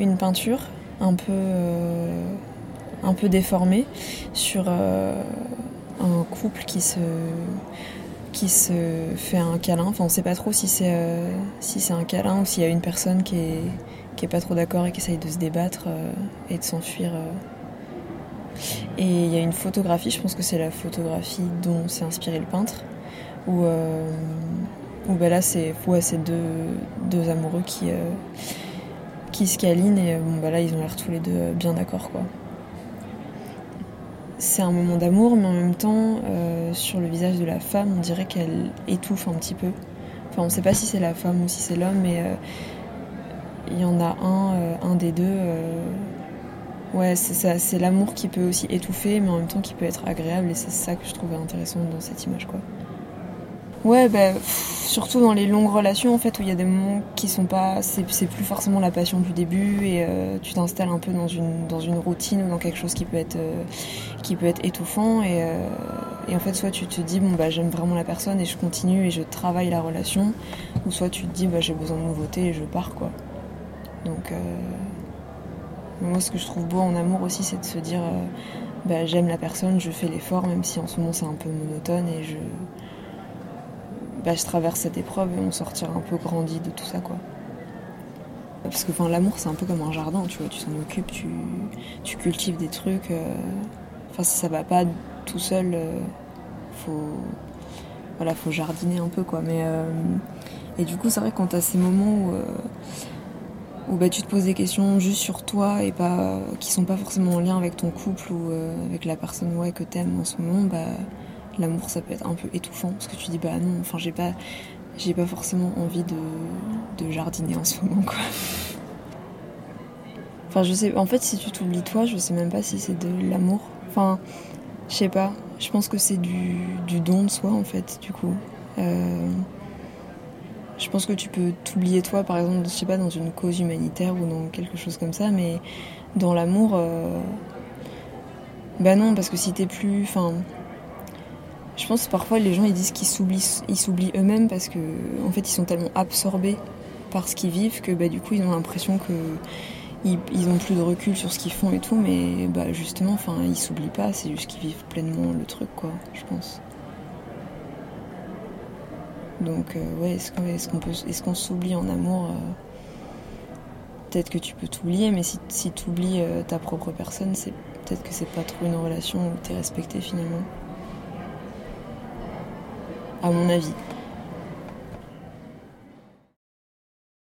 une peinture un peu, un peu déformée sur un couple qui se qui se fait un câlin. Enfin, on sait pas trop si c'est si c'est un câlin ou s'il y a une personne qui est qui est pas trop d'accord et qui essaye de se débattre et de s'enfuir. Et il y a une photographie, je pense que c'est la photographie dont s'est inspiré le peintre, où, où ben là c'est ouais, deux, deux amoureux qui, se câlinent et bon, bah là ils ont l'air tous les deux bien d'accord quoi c'est un moment d'amour, mais en même temps, euh, sur le visage de la femme, on dirait qu'elle étouffe un petit peu. Enfin, on ne sait pas si c'est la femme ou si c'est l'homme, mais euh, il y en a un, euh, un des deux. ouais, c'est l'amour qui peut aussi étouffer, mais en même temps qui peut être agréable, et c'est ça que je trouvais intéressant dans cette image, quoi. Ouais, bah, surtout dans les longues relations, en fait, où il y a des moments qui sont pas. C'est plus forcément la passion du début et euh, tu t'installes un peu dans une, dans une routine ou dans quelque chose qui peut être, euh, qui peut être étouffant. Et, euh, et, en fait, soit tu te dis, bon, bah, j'aime vraiment la personne et je continue et je travaille la relation, ou soit tu te dis, bah, j'ai besoin de nouveautés et je pars, quoi. Donc, moi, ce que je trouve beau en amour aussi, c'est de se dire, bah, j'aime la personne, je fais l'effort, même si en ce moment c'est un peu monotone et je bah, je traverse cette épreuve et on sortira un peu grandi de tout ça quoi. Parce que l'amour c'est un peu comme un jardin, tu vois, tu t'en occupes, tu, cultives des trucs. Euh, enfin si ça va pas tout seul, euh, faut voilà, faut jardiner un peu quoi. Mais euh, et du coup c'est vrai quand t'as ces moments où où bah, tu te poses des questions juste sur toi et pas qui sont pas forcément en lien avec ton couple ou avec la personne ouais, que t'aimes en ce moment, bah l'amour ça peut être un peu étouffant parce que tu dis bah non, enfin j'ai pas j'ai pas forcément envie de, jardiner en ce moment quoi. Enfin je sais en fait si tu t'oublies toi, je sais même pas si c'est de l'amour. Enfin je sais pas, je pense que c'est du, du, don de soi en fait du coup. Euh, je pense que tu peux t'oublier toi par exemple, je sais pas dans une cause humanitaire ou dans quelque chose comme ça, mais dans l'amour, euh, bah non parce que si t'es plus, enfin je pense que parfois les gens ils disent qu'ils s'oublient, ils s'oublient eux-mêmes parce que en fait ils sont tellement absorbés par ce qu'ils vivent que bah, du coup ils ont l'impression que ils, ont plus de recul sur ce qu'ils font et tout, mais bah justement, enfin ils s'oublient pas, c'est juste qu'ils vivent pleinement le truc quoi, je pense. Donc euh, ouais, est-ce qu'on peut, est-ce qu'on s'oublie en amour euh, Peut-être que tu peux t'oublier, mais si, tu oublies euh, ta propre personne, c'est peut-être que c'est pas trop une relation où tu es respecté finalement à mon avis.